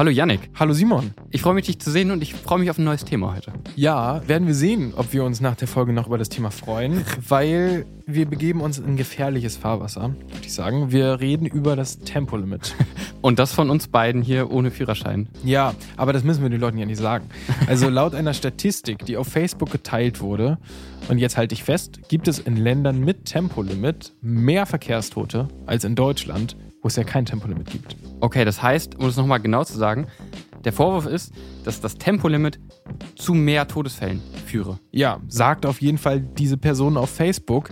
Hallo Yannick. Hallo Simon. Ich freue mich, dich zu sehen und ich freue mich auf ein neues Thema heute. Ja, werden wir sehen, ob wir uns nach der Folge noch über das Thema freuen, weil wir begeben uns in gefährliches Fahrwasser, würde ich sagen. Wir reden über das Tempolimit. Und das von uns beiden hier ohne Führerschein. Ja, aber das müssen wir den Leuten ja nicht sagen. Also laut einer Statistik, die auf Facebook geteilt wurde, und jetzt halte ich fest, gibt es in Ländern mit Tempolimit mehr Verkehrstote als in Deutschland, wo es ja kein Tempolimit gibt. Okay, das heißt, um es nochmal genau zu sagen, der Vorwurf ist, dass das Tempolimit zu mehr Todesfällen führe. Ja, sagt auf jeden Fall diese Person auf Facebook.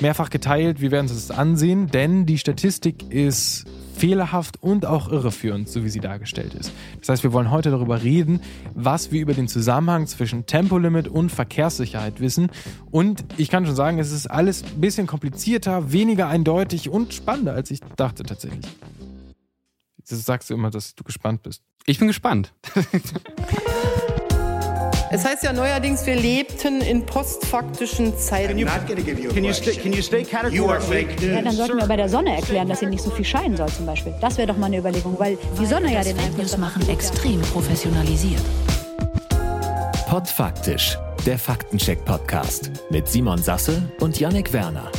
Mehrfach geteilt, wir werden uns das ansehen, denn die Statistik ist fehlerhaft und auch irreführend, so wie sie dargestellt ist. Das heißt, wir wollen heute darüber reden, was wir über den Zusammenhang zwischen Tempolimit und Verkehrssicherheit wissen. Und ich kann schon sagen, es ist alles ein bisschen komplizierter, weniger eindeutig und spannender, als ich dachte tatsächlich. Das sagst du immer, dass du gespannt bist. Ich bin gespannt. Es heißt ja neuerdings, wir lebten in postfaktischen Zeiten. Can you, stay, can you stay? Ja, dann sollten wir bei der Sonne erklären, dass sie nicht so viel scheinen soll zum Beispiel. Das wäre doch mal eine Überlegung, weil die Sonne ja den Fake Einfluss machen extrem professionalisiert. Podfaktisch, der Faktencheck-Podcast mit Simon Sasse und Yannick Werner.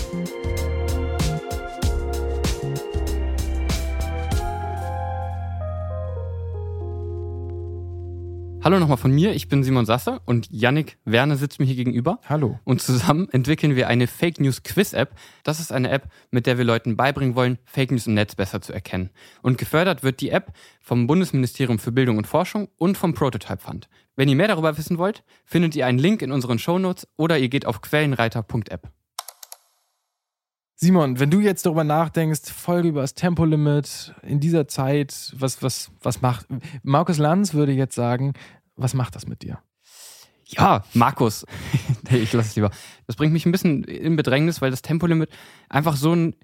Hallo nochmal von mir, ich bin Simon Sasse und Yannick Werner sitzt mir hier gegenüber. Hallo. Und zusammen entwickeln wir eine Fake News Quiz App. Das ist eine App, mit der wir Leuten beibringen wollen, Fake News im Netz besser zu erkennen. Und gefördert wird die App vom Bundesministerium für Bildung und Forschung und vom Prototype Fund. Wenn ihr mehr darüber wissen wollt, findet ihr einen Link in unseren Shownotes oder ihr geht auf quellenreiter.app. Simon, wenn du jetzt darüber nachdenkst, Folge über das Tempolimit in dieser Zeit, was, was, was macht. Markus Lanz würde jetzt sagen, was macht das mit dir? Ja, Markus. Ich lasse es lieber. Das bringt mich ein bisschen in Bedrängnis, weil das Tempolimit einfach so ein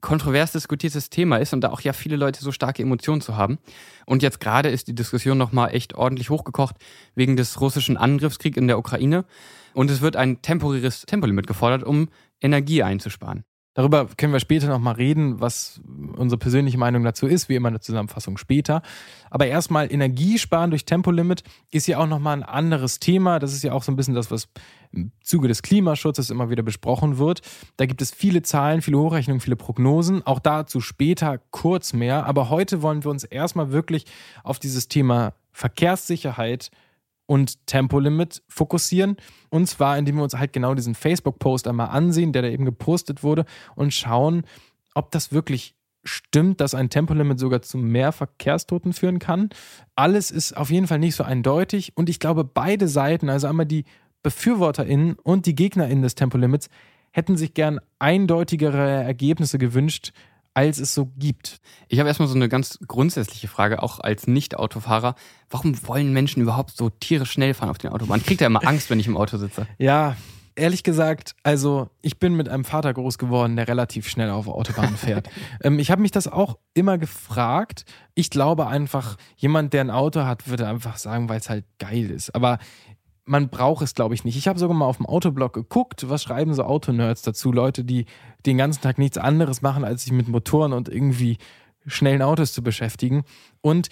kontrovers diskutiertes Thema ist und da auch ja viele Leute so starke Emotionen zu haben. Und jetzt gerade ist die Diskussion nochmal echt ordentlich hochgekocht wegen des russischen Angriffskriegs in der Ukraine. Und es wird ein temporäres Tempolimit gefordert, um Energie einzusparen. Darüber können wir später nochmal reden, was unsere persönliche Meinung dazu ist, wie immer eine Zusammenfassung später. Aber erstmal Energiesparen durch Tempolimit ist ja auch nochmal ein anderes Thema. Das ist ja auch so ein bisschen das, was im Zuge des Klimaschutzes immer wieder besprochen wird. Da gibt es viele Zahlen, viele Hochrechnungen, viele Prognosen. Auch dazu später kurz mehr. Aber heute wollen wir uns erstmal wirklich auf dieses Thema Verkehrssicherheit und Tempolimit fokussieren. Und zwar, indem wir uns halt genau diesen Facebook-Post einmal ansehen, der da eben gepostet wurde, und schauen, ob das wirklich stimmt, dass ein Tempolimit sogar zu mehr Verkehrstoten führen kann. Alles ist auf jeden Fall nicht so eindeutig. Und ich glaube, beide Seiten, also einmal die BefürworterInnen und die GegnerInnen des Tempolimits, hätten sich gern eindeutigere Ergebnisse gewünscht, als es so gibt. Ich habe erstmal so eine ganz grundsätzliche Frage, auch als Nicht-Autofahrer. Warum wollen Menschen überhaupt so tierisch schnell fahren auf den Autobahnen? Kriege da immer Angst, wenn ich im Auto sitze. Ja, ehrlich gesagt, also ich bin mit einem Vater groß geworden, der relativ schnell auf Autobahnen fährt. ähm, ich habe mich das auch immer gefragt. Ich glaube einfach, jemand, der ein Auto hat, würde einfach sagen, weil es halt geil ist. Aber man braucht es, glaube ich, nicht. Ich habe sogar mal auf dem Autoblog geguckt, was schreiben so Autonerds dazu, Leute, die den ganzen Tag nichts anderes machen, als sich mit Motoren und irgendwie schnellen Autos zu beschäftigen. Und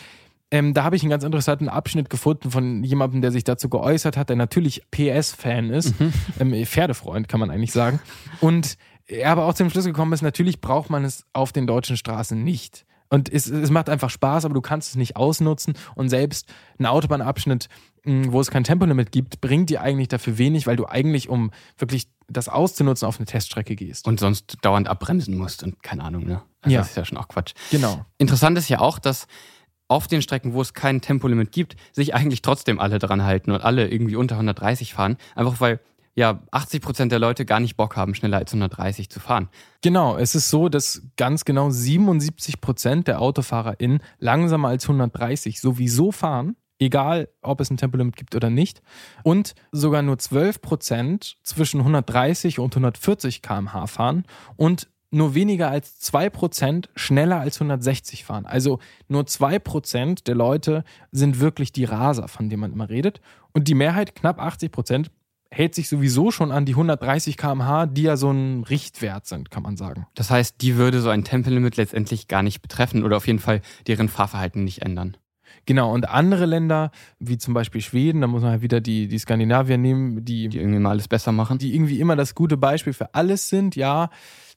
ähm, da habe ich einen ganz interessanten Abschnitt gefunden von jemandem, der sich dazu geäußert hat, der natürlich PS-Fan ist, ähm, Pferdefreund kann man eigentlich sagen. Und er aber auch zum Schluss gekommen ist, natürlich braucht man es auf den deutschen Straßen nicht. Und es, es macht einfach Spaß, aber du kannst es nicht ausnutzen. Und selbst ein Autobahnabschnitt, wo es kein Tempolimit gibt, bringt dir eigentlich dafür wenig, weil du eigentlich, um wirklich das auszunutzen, auf eine Teststrecke gehst. Und sonst dauernd abbremsen musst und keine Ahnung, ne? Also Ja. Das ist ja schon auch Quatsch. genau. Interessant ist ja auch, dass auf den Strecken, wo es kein Tempolimit gibt, sich eigentlich trotzdem alle dran halten und alle irgendwie unter 130 fahren. Einfach weil ja 80 Prozent der Leute gar nicht Bock haben, schneller als 130 zu fahren. Genau, es ist so, dass ganz genau 77 Prozent der AutofahrerInnen langsamer als 130 sowieso fahren, egal ob es ein Tempolimit gibt oder nicht. Und sogar nur 12 Prozent zwischen 130 und 140 km/h fahren und nur weniger als 2% schneller als 160 fahren. Also nur 2% der Leute sind wirklich die Raser, von denen man immer redet. Und die Mehrheit, knapp 80%, hält sich sowieso schon an die 130 km/h, die ja so ein Richtwert sind, kann man sagen. Das heißt, die würde so ein Tempolimit letztendlich gar nicht betreffen oder auf jeden Fall deren Fahrverhalten nicht ändern. Genau, und andere Länder, wie zum Beispiel Schweden, da muss man halt wieder die, die Skandinavier nehmen, die, die irgendwie mal alles besser machen. Die irgendwie immer das gute Beispiel für alles sind, ja,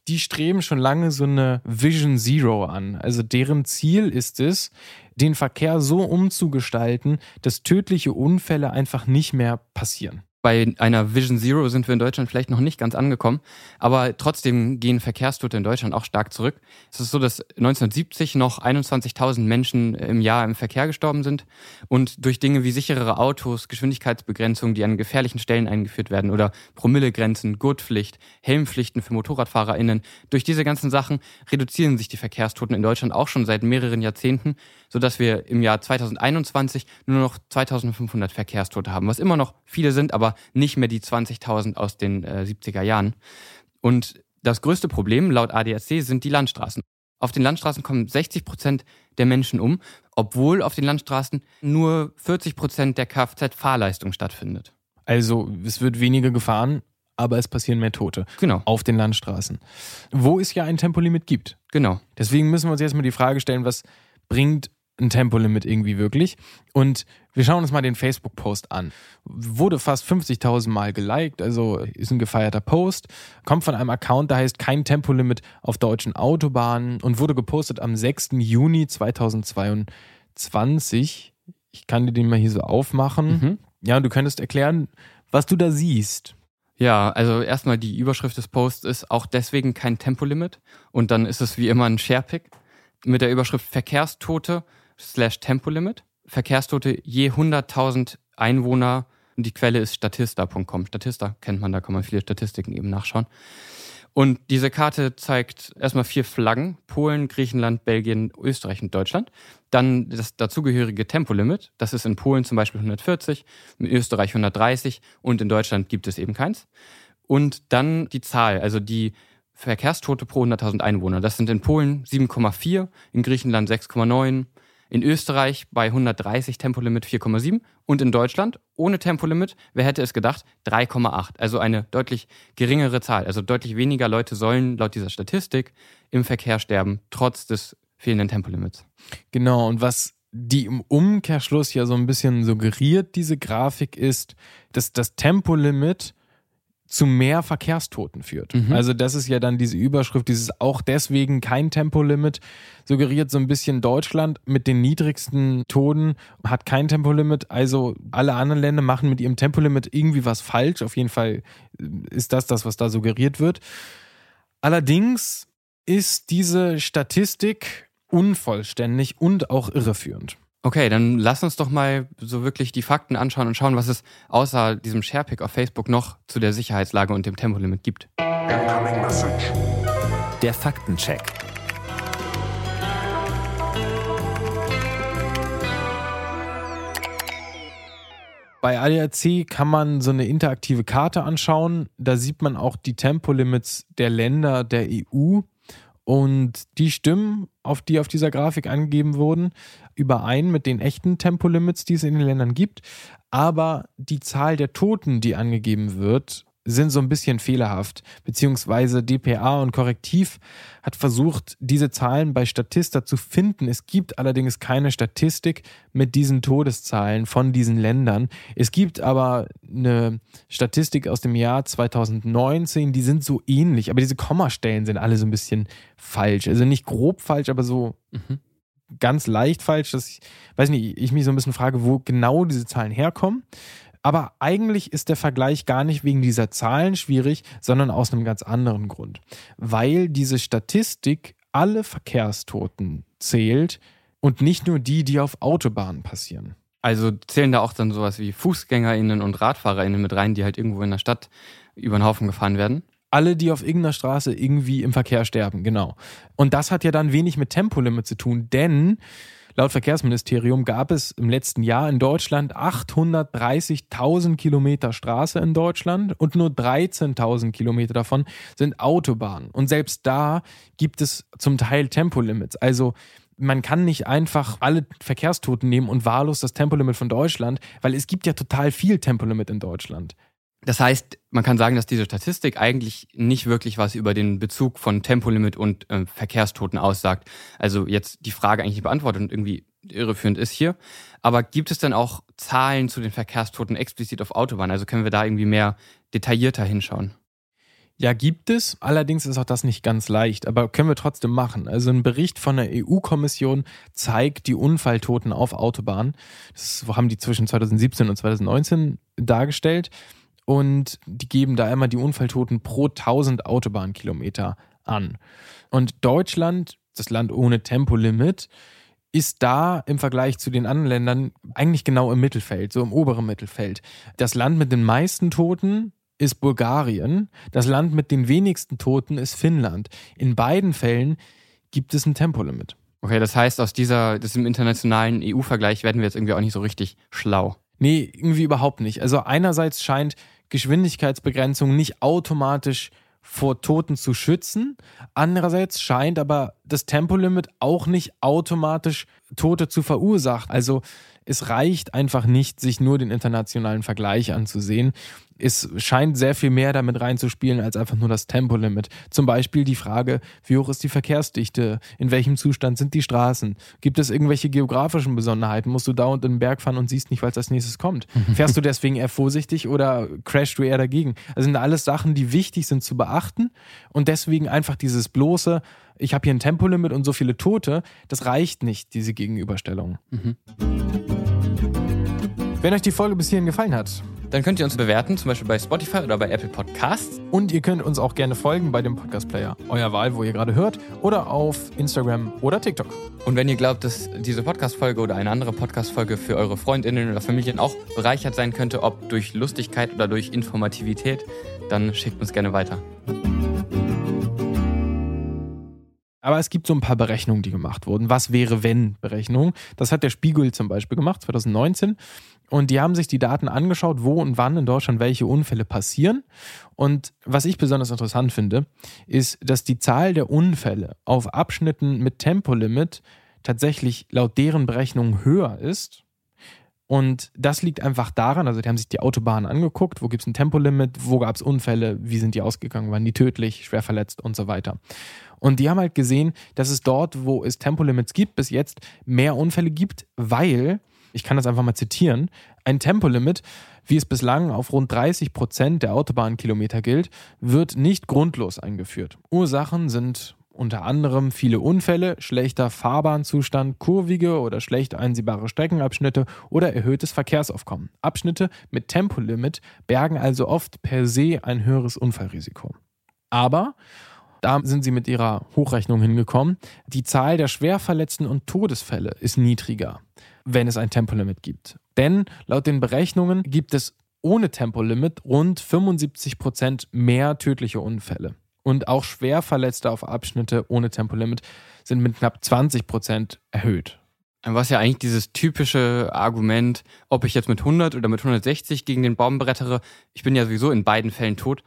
die streben schon lange so eine Vision Zero an. Also deren Ziel ist es, den Verkehr so umzugestalten, dass tödliche Unfälle einfach nicht mehr passieren bei einer Vision Zero sind wir in Deutschland vielleicht noch nicht ganz angekommen, aber trotzdem gehen Verkehrstote in Deutschland auch stark zurück. Es ist so, dass 1970 noch 21.000 Menschen im Jahr im Verkehr gestorben sind und durch Dinge wie sicherere Autos, Geschwindigkeitsbegrenzungen, die an gefährlichen Stellen eingeführt werden oder Promillegrenzen, Gurtpflicht, Helmpflichten für MotorradfahrerInnen, durch diese ganzen Sachen reduzieren sich die Verkehrstoten in Deutschland auch schon seit mehreren Jahrzehnten, sodass wir im Jahr 2021 nur noch 2500 Verkehrstote haben, was immer noch viele sind, aber nicht mehr die 20.000 aus den äh, 70er Jahren. Und das größte Problem laut ADAC sind die Landstraßen. Auf den Landstraßen kommen 60 Prozent der Menschen um, obwohl auf den Landstraßen nur 40 Prozent der Kfz-Fahrleistung stattfindet. Also es wird weniger gefahren, aber es passieren mehr Tote. Genau. Auf den Landstraßen. Wo es ja ein Tempolimit gibt. Genau. Deswegen müssen wir uns jetzt mal die Frage stellen, was bringt ein Tempolimit irgendwie wirklich. Und wir schauen uns mal den Facebook-Post an. Wurde fast 50.000 Mal geliked, also ist ein gefeierter Post. Kommt von einem Account, der heißt kein Tempolimit auf deutschen Autobahnen und wurde gepostet am 6. Juni 2022. Ich kann dir den mal hier so aufmachen. Mhm. Ja, du könntest erklären, was du da siehst. Ja, also erstmal die Überschrift des Posts ist auch deswegen kein Tempolimit und dann ist es wie immer ein Sharepick mit der Überschrift Verkehrstote slash Tempolimit. Verkehrstote je 100.000 Einwohner. Und die Quelle ist statista.com. Statista kennt man, da kann man viele Statistiken eben nachschauen. Und diese Karte zeigt erstmal vier Flaggen: Polen, Griechenland, Belgien, Österreich und Deutschland. Dann das dazugehörige Tempolimit. Das ist in Polen zum Beispiel 140, in Österreich 130 und in Deutschland gibt es eben keins. Und dann die Zahl, also die Verkehrstote pro 100.000 Einwohner. Das sind in Polen 7,4, in Griechenland 6,9, in Österreich bei 130 Tempolimit 4,7 und in Deutschland ohne Tempolimit, wer hätte es gedacht, 3,8. Also eine deutlich geringere Zahl. Also deutlich weniger Leute sollen laut dieser Statistik im Verkehr sterben, trotz des fehlenden Tempolimits. Genau, und was die im Umkehrschluss ja so ein bisschen suggeriert, diese Grafik, ist, dass das Tempolimit zu mehr Verkehrstoten führt. Mhm. Also das ist ja dann diese Überschrift, dieses auch deswegen kein Tempolimit, suggeriert so ein bisschen Deutschland mit den niedrigsten Toten hat kein Tempolimit. Also alle anderen Länder machen mit ihrem Tempolimit irgendwie was falsch. Auf jeden Fall ist das das, was da suggeriert wird. Allerdings ist diese Statistik unvollständig und auch irreführend. Okay, dann lass uns doch mal so wirklich die Fakten anschauen und schauen, was es außer diesem Sharepick auf Facebook noch zu der Sicherheitslage und dem Tempolimit gibt. Der Faktencheck. Bei ADAC kann man so eine interaktive Karte anschauen. Da sieht man auch die Tempolimits der Länder der EU. Und die Stimmen, auf die auf dieser Grafik angegeben wurden, überein mit den echten Tempolimits, die es in den Ländern gibt. Aber die Zahl der Toten, die angegeben wird, sind so ein bisschen fehlerhaft, beziehungsweise DPA und Korrektiv hat versucht, diese Zahlen bei Statista zu finden. Es gibt allerdings keine Statistik mit diesen Todeszahlen von diesen Ländern. Es gibt aber eine Statistik aus dem Jahr 2019, die sind so ähnlich, aber diese Kommastellen sind alle so ein bisschen falsch. Also nicht grob falsch, aber so mhm. ganz leicht falsch, dass ich, weiß nicht, ich mich so ein bisschen frage, wo genau diese Zahlen herkommen. Aber eigentlich ist der Vergleich gar nicht wegen dieser Zahlen schwierig, sondern aus einem ganz anderen Grund. Weil diese Statistik alle Verkehrstoten zählt und nicht nur die, die auf Autobahnen passieren. Also zählen da auch dann sowas wie FußgängerInnen und RadfahrerInnen mit rein, die halt irgendwo in der Stadt über den Haufen gefahren werden? Alle, die auf irgendeiner Straße irgendwie im Verkehr sterben, genau. Und das hat ja dann wenig mit Tempolimit zu tun, denn laut Verkehrsministerium gab es im letzten Jahr in Deutschland 830.000 Kilometer Straße in Deutschland und nur 13.000 Kilometer davon sind Autobahnen. Und selbst da gibt es zum Teil Tempolimits. Also man kann nicht einfach alle Verkehrstoten nehmen und wahllos das Tempolimit von Deutschland, weil es gibt ja total viel Tempolimit in Deutschland. Das heißt, man kann sagen, dass diese Statistik eigentlich nicht wirklich was über den Bezug von Tempolimit und äh, Verkehrstoten aussagt. Also jetzt die Frage eigentlich beantwortet und irgendwie irreführend ist hier. Aber gibt es dann auch Zahlen zu den Verkehrstoten explizit auf Autobahnen? Also können wir da irgendwie mehr detaillierter hinschauen? Ja, gibt es. Allerdings ist auch das nicht ganz leicht, aber können wir trotzdem machen. Also ein Bericht von der EU-Kommission zeigt die Unfalltoten auf Autobahnen. Das haben die zwischen 2017 und 2019 dargestellt. Und die geben da immer die Unfalltoten pro 1000 Autobahnkilometer an. Und Deutschland, das Land ohne Tempolimit, ist da im Vergleich zu den anderen Ländern eigentlich genau im Mittelfeld, so im oberen Mittelfeld. Das Land mit den meisten Toten ist Bulgarien. Das Land mit den wenigsten Toten ist Finnland. In beiden Fällen gibt es ein Tempolimit. Okay, das heißt, aus dieser, diesem internationalen EU-Vergleich werden wir jetzt irgendwie auch nicht so richtig schlau. Nee, irgendwie überhaupt nicht. Also einerseits scheint Geschwindigkeitsbegrenzung nicht automatisch vor Toten zu schützen. Andererseits scheint aber das Tempolimit auch nicht automatisch Tote zu verursachen. Also es reicht einfach nicht, sich nur den internationalen Vergleich anzusehen. Es scheint sehr viel mehr damit reinzuspielen als einfach nur das Tempolimit. Zum Beispiel die Frage, wie hoch ist die Verkehrsdichte? In welchem Zustand sind die Straßen? Gibt es irgendwelche geografischen Besonderheiten? Musst du dauernd in den Berg fahren und siehst nicht, was als nächstes kommt? Fährst du deswegen eher vorsichtig oder crashst du eher dagegen? Das sind alles Sachen, die wichtig sind zu beachten und deswegen einfach dieses bloße, ich habe hier ein Tempolimit und so viele Tote, das reicht nicht, diese Gegenüberstellung. Mhm. Wenn euch die Folge bis hierhin gefallen hat, dann könnt ihr uns bewerten, zum Beispiel bei Spotify oder bei Apple Podcasts. Und ihr könnt uns auch gerne folgen bei dem Podcast-Player, euer Wahl, wo ihr gerade hört, oder auf Instagram oder TikTok. Und wenn ihr glaubt, dass diese Podcast-Folge oder eine andere Podcast-Folge für eure Freundinnen oder Familien auch bereichert sein könnte, ob durch Lustigkeit oder durch Informativität, dann schickt uns gerne weiter. Aber es gibt so ein paar Berechnungen, die gemacht wurden. Was wäre, wenn Berechnungen? Das hat der Spiegel zum Beispiel gemacht, 2019. Und die haben sich die Daten angeschaut, wo und wann in Deutschland welche Unfälle passieren. Und was ich besonders interessant finde, ist, dass die Zahl der Unfälle auf Abschnitten mit Tempolimit tatsächlich laut deren Berechnungen höher ist. Und das liegt einfach daran, also die haben sich die Autobahnen angeguckt, wo gibt es ein Tempolimit, wo gab es Unfälle, wie sind die ausgegangen, waren die tödlich, schwer verletzt und so weiter. Und die haben halt gesehen, dass es dort, wo es Tempolimits gibt, bis jetzt mehr Unfälle gibt, weil ich kann das einfach mal zitieren, ein Tempolimit, wie es bislang auf rund 30 Prozent der Autobahnkilometer gilt, wird nicht grundlos eingeführt. Ursachen sind unter anderem viele Unfälle, schlechter Fahrbahnzustand, kurvige oder schlecht einsehbare Streckenabschnitte oder erhöhtes Verkehrsaufkommen. Abschnitte mit Tempolimit bergen also oft per se ein höheres Unfallrisiko. Aber da sind sie mit ihrer Hochrechnung hingekommen. Die Zahl der Schwerverletzten und Todesfälle ist niedriger wenn es ein Tempolimit gibt. Denn laut den Berechnungen gibt es ohne Tempolimit rund 75 Prozent mehr tödliche Unfälle. Und auch Schwerverletzte auf Abschnitte ohne Tempolimit sind mit knapp 20 Prozent erhöht. Was ja eigentlich dieses typische Argument, ob ich jetzt mit 100 oder mit 160 gegen den Baum brettere, ich bin ja sowieso in beiden Fällen tot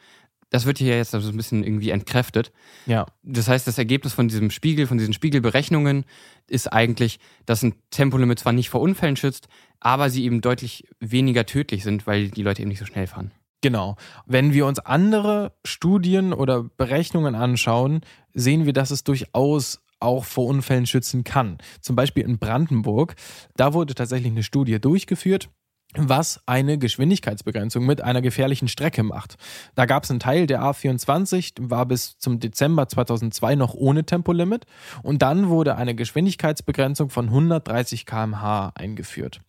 das wird hier jetzt also ein bisschen irgendwie entkräftet. Ja. Das heißt, das Ergebnis von diesem Spiegel, von diesen Spiegelberechnungen ist eigentlich, dass ein Tempolimit zwar nicht vor Unfällen schützt, aber sie eben deutlich weniger tödlich sind, weil die Leute eben nicht so schnell fahren. Genau. Wenn wir uns andere Studien oder Berechnungen anschauen, sehen wir, dass es durchaus auch vor Unfällen schützen kann. Zum Beispiel in Brandenburg, da wurde tatsächlich eine Studie durchgeführt was eine Geschwindigkeitsbegrenzung mit einer gefährlichen Strecke macht. Da gab es einen Teil der A24, war bis zum Dezember 2002 noch ohne Tempolimit und dann wurde eine Geschwindigkeitsbegrenzung von 130 km/h eingeführt.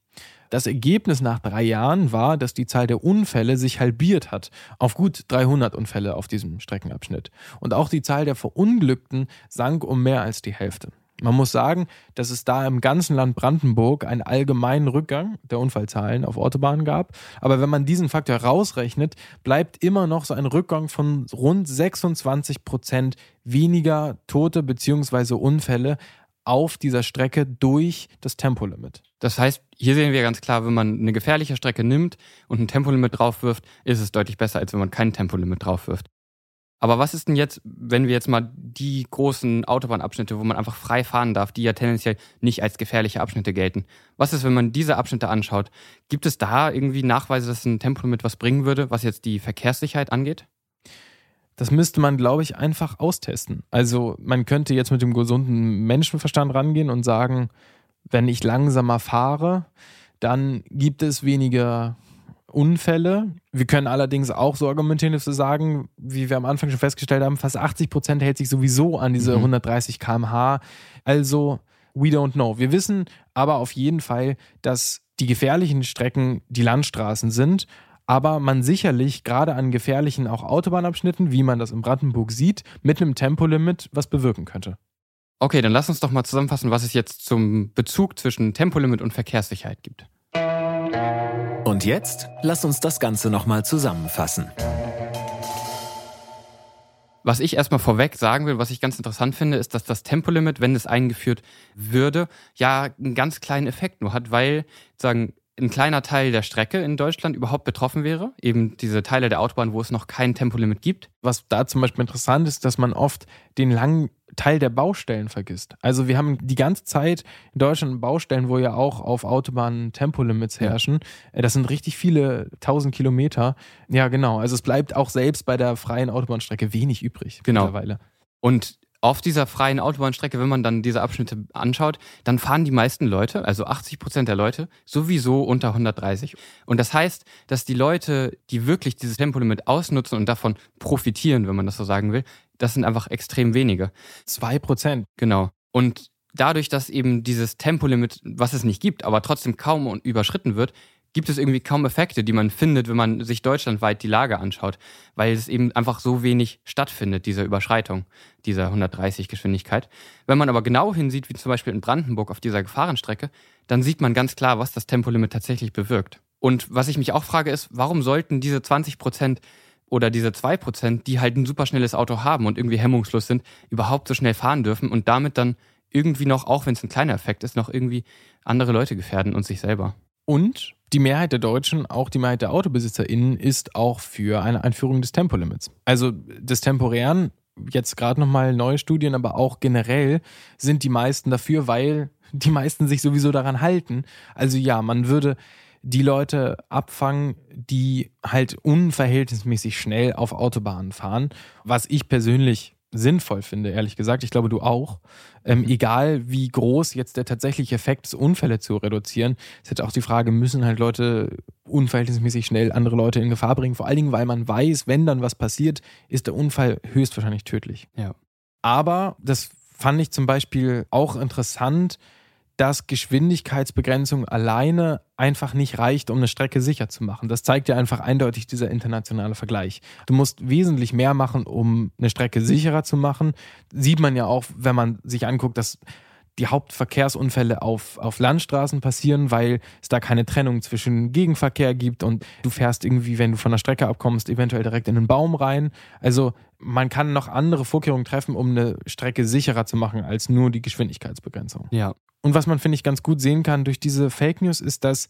Das Ergebnis nach drei Jahren war, dass die Zahl der Unfälle sich halbiert hat auf gut 300 Unfälle auf diesem Streckenabschnitt. Und auch die Zahl der Verunglückten sank um mehr als die Hälfte. Man muss sagen, dass es da im ganzen Land Brandenburg einen allgemeinen Rückgang der Unfallzahlen auf Autobahnen gab. Aber wenn man diesen Faktor rausrechnet, bleibt immer noch so ein Rückgang von rund 26 Prozent weniger Tote bzw. Unfälle auf dieser Strecke durch das Tempolimit. Das heißt, hier sehen wir ganz klar, wenn man eine gefährliche Strecke nimmt und ein Tempolimit draufwirft, ist es deutlich besser, als wenn man kein Tempolimit draufwirft. Aber was ist denn jetzt, wenn wir jetzt mal die großen Autobahnabschnitte, wo man einfach frei fahren darf, die ja tendenziell nicht als gefährliche Abschnitte gelten? Was ist, wenn man diese Abschnitte anschaut? Gibt es da irgendwie Nachweise, dass ein Tempolimit was bringen würde, was jetzt die Verkehrssicherheit angeht? Das müsste man, glaube ich, einfach austesten. Also man könnte jetzt mit dem gesunden Menschenverstand rangehen und sagen, wenn ich langsamer fahre, dann gibt es weniger Unfälle. Wir können allerdings auch so argumentieren, dass wir sagen, wie wir am Anfang schon festgestellt haben, fast 80 Prozent hält sich sowieso an diese mhm. 130 km/h. Also, we don't know. Wir wissen aber auf jeden Fall, dass die gefährlichen Strecken die Landstraßen sind aber man sicherlich gerade an gefährlichen auch Autobahnabschnitten, wie man das in Brandenburg sieht, mit einem Tempolimit was bewirken könnte. Okay, dann lass uns doch mal zusammenfassen, was es jetzt zum Bezug zwischen Tempolimit und Verkehrssicherheit gibt. Und jetzt lass uns das Ganze nochmal zusammenfassen. Was ich erstmal vorweg sagen will, was ich ganz interessant finde, ist, dass das Tempolimit, wenn es eingeführt würde, ja einen ganz kleinen Effekt nur hat, weil sagen ein kleiner Teil der Strecke in Deutschland überhaupt betroffen wäre. Eben diese Teile der Autobahn, wo es noch kein Tempolimit gibt. Was da zum Beispiel interessant ist, dass man oft den langen Teil der Baustellen vergisst. Also wir haben die ganze Zeit in Deutschland Baustellen, wo ja auch auf Autobahnen Tempolimits herrschen. Äh, das sind richtig viele tausend Kilometer. Ja, genau. Also es bleibt auch selbst bei der freien Autobahnstrecke wenig übrig genau. mittlerweile. Und auf dieser freien Autobahnstrecke, wenn man dann diese Abschnitte anschaut, dann fahren die meisten Leute, also 80 Prozent der Leute, sowieso unter 130. Und das heißt, dass die Leute, die wirklich dieses Tempolimit ausnutzen und davon profitieren, wenn man das so sagen will, das sind einfach extrem wenige. Zwei Prozent. Genau. Und dadurch, dass eben dieses Tempolimit, was es nicht gibt, aber trotzdem kaum überschritten wird, gibt es irgendwie kaum Effekte, die man findet, wenn man sich deutschlandweit die Lage anschaut, weil es eben einfach so wenig stattfindet, diese Überschreitung dieser 130 Geschwindigkeit. Wenn man aber genau hinsieht, wie zum Beispiel in Brandenburg auf dieser Gefahrenstrecke, dann sieht man ganz klar, was das Tempolimit tatsächlich bewirkt. Und was ich mich auch frage ist, warum sollten diese 20 Prozent oder diese 2 Prozent, die halt ein superschnelles Auto haben und irgendwie hemmungslos sind, überhaupt so schnell fahren dürfen und damit dann irgendwie noch, auch wenn es ein kleiner Effekt ist, noch irgendwie andere Leute gefährden und sich selber. Und die Mehrheit der Deutschen, auch die Mehrheit der AutobesitzerInnen, ist auch für eine Einführung des Tempolimits. Also des temporären, jetzt gerade nochmal neue Studien, aber auch generell sind die meisten dafür, weil die meisten sich sowieso daran halten. Also ja, man würde die Leute abfangen, die halt unverhältnismäßig schnell auf Autobahnen fahren, was ich persönlich sinnvoll finde, ehrlich gesagt. Ich glaube, du auch. Ähm, mhm. egal wie groß jetzt der tatsächliche Effekt ist, Unfälle zu reduzieren, ist jetzt auch die Frage, müssen halt Leute unverhältnismäßig schnell andere Leute in Gefahr bringen? Vor allen Dingen, weil man weiß, wenn dann was passiert, ist der Unfall höchstwahrscheinlich tödlich. Ja. Aber das fand ich zum Beispiel auch interessant, dass Geschwindigkeitsbegrenzung alleine einfach nicht reicht, um eine Strecke sicher zu machen. Das zeigt ja einfach eindeutig dieser internationale Vergleich. Du musst wesentlich mehr machen, um eine Strecke sicherer zu machen. Sieht man ja auch, wenn man sich anguckt, dass die Hauptverkehrsunfälle auf, auf Landstraßen passieren, weil es da keine Trennung zwischen Gegenverkehr gibt und du fährst irgendwie, wenn du von der Strecke abkommst, eventuell direkt in einen Baum rein. Also man kann noch andere Vorkehrungen treffen, um eine Strecke sicherer zu machen als nur die Geschwindigkeitsbegrenzung. Ja. Und was man, finde ich, ganz gut sehen kann durch diese Fake News, ist, dass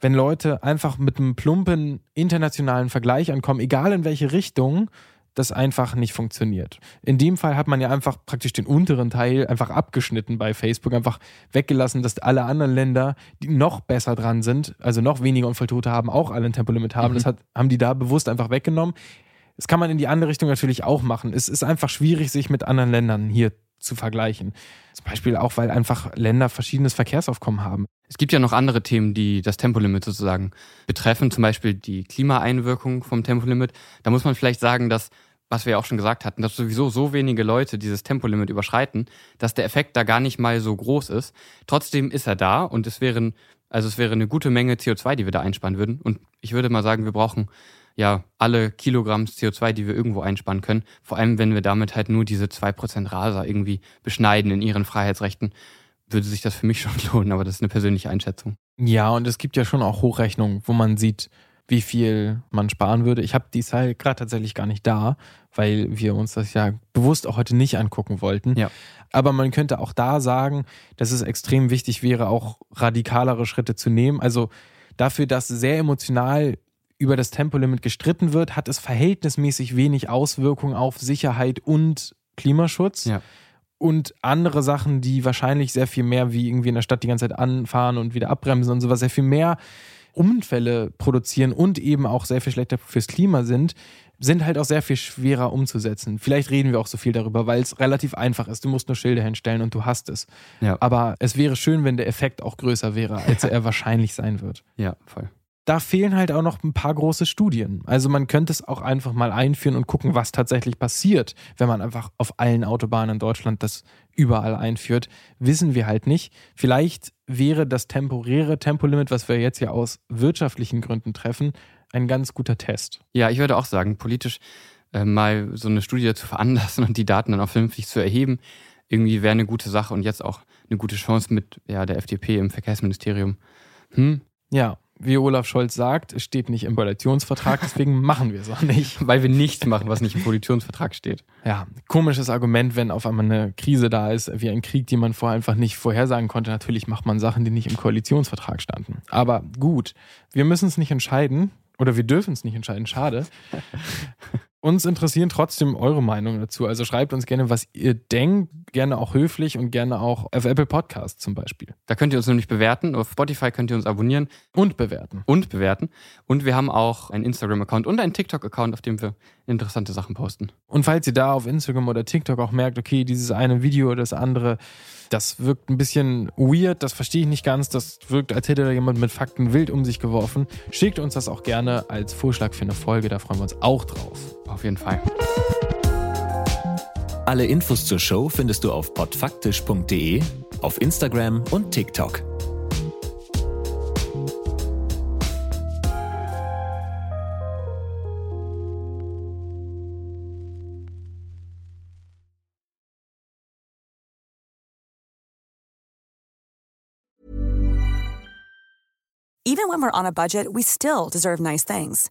wenn Leute einfach mit einem plumpen internationalen Vergleich ankommen, egal in welche Richtung, das einfach nicht funktioniert. In dem Fall hat man ja einfach praktisch den unteren Teil einfach abgeschnitten bei Facebook, einfach weggelassen, dass alle anderen Länder, die noch besser dran sind, also noch weniger Unfalltote haben, auch alle ein Tempolimit haben. Mhm. Das hat, haben die da bewusst einfach weggenommen. Das kann man in die andere Richtung natürlich auch machen. Es ist einfach schwierig, sich mit anderen Ländern hier zu vergleichen. Zum Beispiel auch, weil einfach Länder verschiedenes Verkehrsaufkommen haben. Es gibt ja noch andere Themen, die das Tempolimit sozusagen betreffen, zum Beispiel die Klimaeinwirkung vom Tempolimit. Da muss man vielleicht sagen, dass, was wir ja auch schon gesagt hatten, dass sowieso so wenige Leute dieses Tempolimit überschreiten, dass der Effekt da gar nicht mal so groß ist. Trotzdem ist er da und es wären, also es wäre eine gute Menge CO2, die wir da einsparen würden. Und ich würde mal sagen, wir brauchen ja alle Kilogramm CO2, die wir irgendwo einsparen können. Vor allem, wenn wir damit halt nur diese 2% Raser irgendwie beschneiden in ihren Freiheitsrechten, würde sich das für mich schon lohnen, aber das ist eine persönliche Einschätzung. Ja, und es gibt ja schon auch Hochrechnungen, wo man sieht, wie viel man sparen würde. Ich habe die Zahl gerade tatsächlich gar nicht da, weil wir uns das ja bewusst auch heute nicht angucken wollten. Ja. Aber man könnte auch da sagen, dass es extrem wichtig wäre, auch radikalere Schritte zu nehmen. Also dafür, dass sehr emotional über das Tempolimit gestritten wird, hat es verhältnismäßig wenig Auswirkungen auf Sicherheit und Klimaschutz. Ja. Und andere Sachen, die wahrscheinlich sehr viel mehr wie irgendwie in der Stadt die ganze Zeit anfahren und wieder abbremsen und sowas, sehr viel mehr Unfälle produzieren und eben auch sehr viel schlechter fürs Klima sind, sind halt auch sehr viel schwerer umzusetzen. Vielleicht reden wir auch so viel darüber, weil es relativ einfach ist. Du musst nur Schilder hinstellen und du hast es. Ja. Aber es wäre schön, wenn der Effekt auch größer wäre, als er wahrscheinlich sein wird. Ja, voll. Da fehlen halt auch noch ein paar große Studien. Also man könnte es auch einfach mal einführen und gucken, was tatsächlich passiert, wenn man einfach auf allen Autobahnen in Deutschland das überall einführt. Wissen wir halt nicht. Vielleicht wäre das temporäre Tempolimit, was wir jetzt ja aus wirtschaftlichen Gründen treffen, ein ganz guter Test. Ja, ich würde auch sagen, politisch äh, mal so eine Studie zu veranlassen und die Daten dann auch vernünftig zu erheben, irgendwie wäre eine gute Sache und jetzt auch eine gute Chance mit ja, der FDP im Verkehrsministerium. Hm, Ja, wie Olaf Scholz sagt, es steht nicht im Koalitionsvertrag, deswegen machen wir es auch nicht. weil wir nichts machen, was nicht im Koalitionsvertrag steht. Ja, komisches Argument, wenn auf einmal eine Krise da ist, wie ein Krieg, die man vorher einfach nicht vorhersagen konnte. Natürlich macht man Sachen, die nicht im Koalitionsvertrag standen. Aber gut, wir müssen es nicht entscheiden oder wir dürfen es nicht entscheiden. Schade. Uns interessieren trotzdem eure Meinungen dazu. Also schreibt uns gerne, was ihr denkt. Gerne auch höflich und gerne auch auf Apple Podcasts zum Beispiel. Da könnt ihr uns nämlich bewerten. Auf Spotify könnt ihr uns abonnieren Und bewerten. und bewerten. Und wir haben auch einen Instagram-Account und einen TikTok-Account, auf dem wir interessante Sachen posten. Und falls ihr da auf Instagram oder TikTok auch merkt, okay, dieses eine Video oder das andere, das wirkt ein bisschen weird, das verstehe ich nicht ganz, das wirkt, als hätte da jemand mit Fakten wild um sich geworfen, schickt uns das auch gerne als Vorschlag für eine Folge, da freuen wir uns auch drauf. Auf jeden Fall. Alle Infos zur Show findest du auf podfaktisch.de, auf Instagram und TikTok. Even when we're on a budget, we still deserve nice things.